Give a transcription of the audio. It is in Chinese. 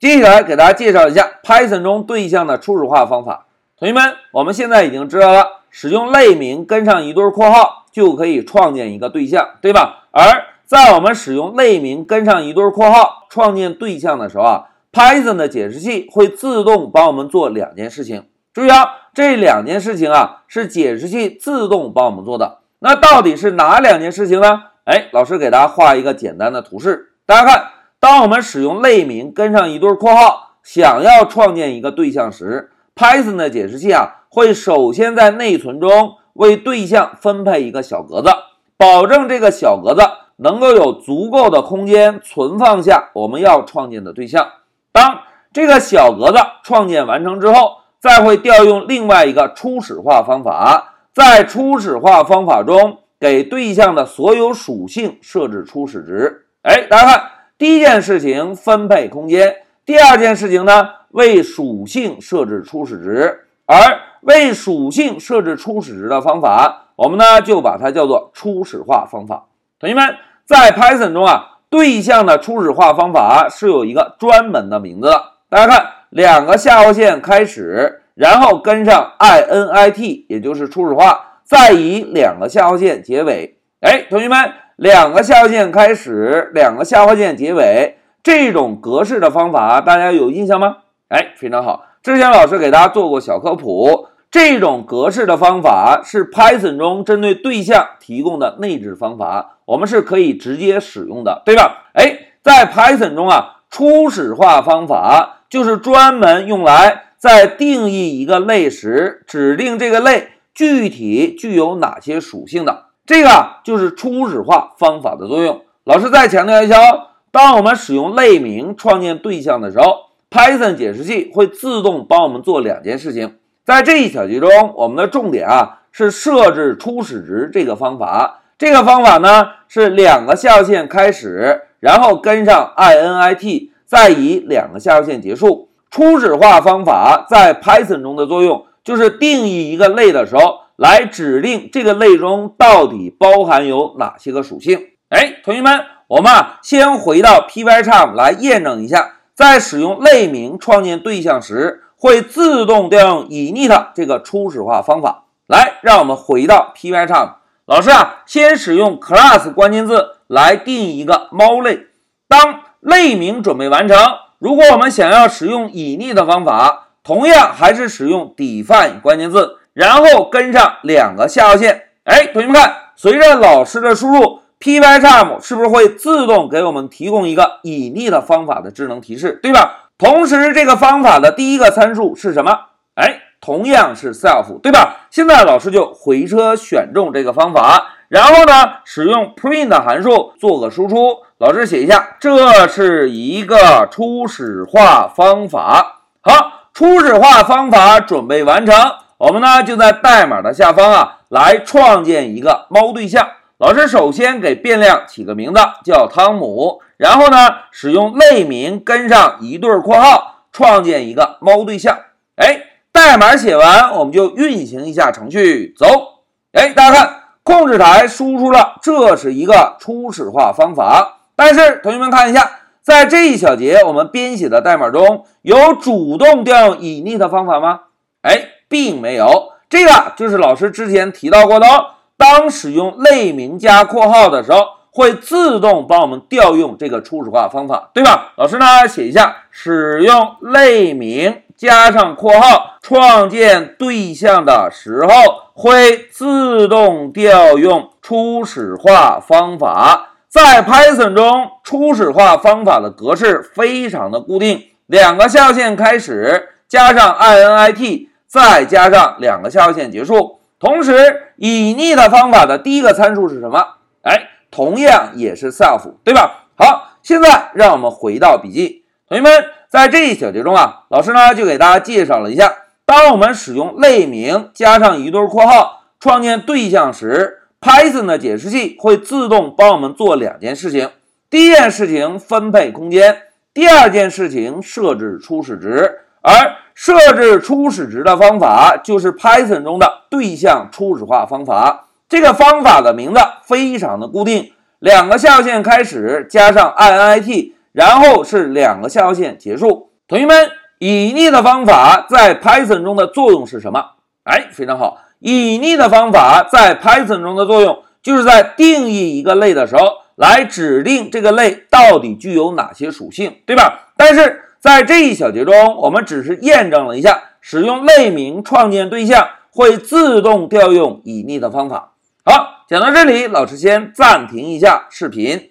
接下来给大家介绍一下 Python 中对象的初始化方法。同学们，我们现在已经知道了，使用类名跟上一对括号就可以创建一个对象，对吧？而在我们使用类名跟上一对括号创建对象的时候啊，Python 的解释器会自动帮我们做两件事情。注意啊，这两件事情啊是解释器自动帮我们做的。那到底是哪两件事情呢？哎，老师给大家画一个简单的图示，大家看。当我们使用类名跟上一对括号，想要创建一个对象时，Python 的解释器啊会首先在内存中为对象分配一个小格子，保证这个小格子能够有足够的空间存放下我们要创建的对象。当这个小格子创建完成之后，再会调用另外一个初始化方法，在初始化方法中给对象的所有属性设置初始值。哎，大家看。第一件事情分配空间，第二件事情呢为属性设置初始值，而为属性设置初始值的方法，我们呢就把它叫做初始化方法。同学们，在 Python 中啊，对象的初始化方法是有一个专门的名字的。大家看，两个下划线开始，然后跟上 init，也就是初始化，再以两个下划线结尾。哎，同学们。两个下划线开始，两个下划线结尾，这种格式的方法大家有印象吗？哎，非常好。之前老师给大家做过小科普，这种格式的方法是 Python 中针对对象提供的内置方法，我们是可以直接使用的，对吧？哎，在 Python 中啊，初始化方法就是专门用来在定义一个类时，指定这个类具体具有哪些属性的。这个就是初始化方法的作用。老师再强调一下哦，当我们使用类名创建对象的时候，Python 解释器会自动帮我们做两件事情。在这一小节中，我们的重点啊是设置初始值这个方法。这个方法呢是两个下划线开始，然后跟上 init，再以两个下划线结束。初始化方法在 Python 中的作用就是定义一个类的时候。来指定这个类中到底包含有哪些个属性？哎，同学们，我们啊先回到 Pycharm 来验证一下，在使用类名创建对象时，会自动调用 init 这个初始化方法。来，让我们回到 Pycharm，老师啊，先使用 class 关键字来定义一个猫类。当类名准备完成，如果我们想要使用 init 的方法，同样还是使用 define 关键字。然后跟上两个下划线，哎，同学们看，随着老师的输入，Pycharm 是不是会自动给我们提供一个 init 方法的智能提示，对吧？同时，这个方法的第一个参数是什么？哎，同样是 self，对吧？现在老师就回车选中这个方法，然后呢，使用 print 函数做个输出。老师写一下，这是一个初始化方法。好，初始化方法准备完成。我们呢就在代码的下方啊来创建一个猫对象。老师首先给变量起个名字叫汤姆，然后呢使用类名跟上一对括号创建一个猫对象。哎，代码写完我们就运行一下程序，走。哎，大家看控制台输出了，这是一个初始化方法。但是同学们看一下，在这一小节我们编写的代码中有主动调用 init 方法吗？哎。并没有，这个就是老师之前提到过的哦。当使用类名加括号的时候，会自动帮我们调用这个初始化方法，对吧？老师呢写一下，使用类名加上括号创建对象的时候，会自动调用初始化方法。在 Python 中，初始化方法的格式非常的固定，两个下线开始，加上 init。再加上两个下划线结束，同时以逆的方法的第一个参数是什么？哎，同样也是 self，对吧？好，现在让我们回到笔记，同学们，在这一小节中啊，老师呢就给大家介绍了一下，当我们使用类名加上一对括号创建对象时，Python 的解释器会自动帮我们做两件事情：第一件事情分配空间，第二件事情设置初始值，而设置初始值的方法就是 Python 中的对象初始化方法。这个方法的名字非常的固定，两个下划线开始，加上 init，然后是两个下划线结束。同学们，隐匿的方法在 Python 中的作用是什么？哎，非常好，隐匿的方法在 Python 中的作用就是在定义一个类的时候，来指定这个类到底具有哪些属性，对吧？但是在这一小节中，我们只是验证了一下，使用类名创建对象会自动调用隐匿的方法。好，讲到这里，老师先暂停一下视频。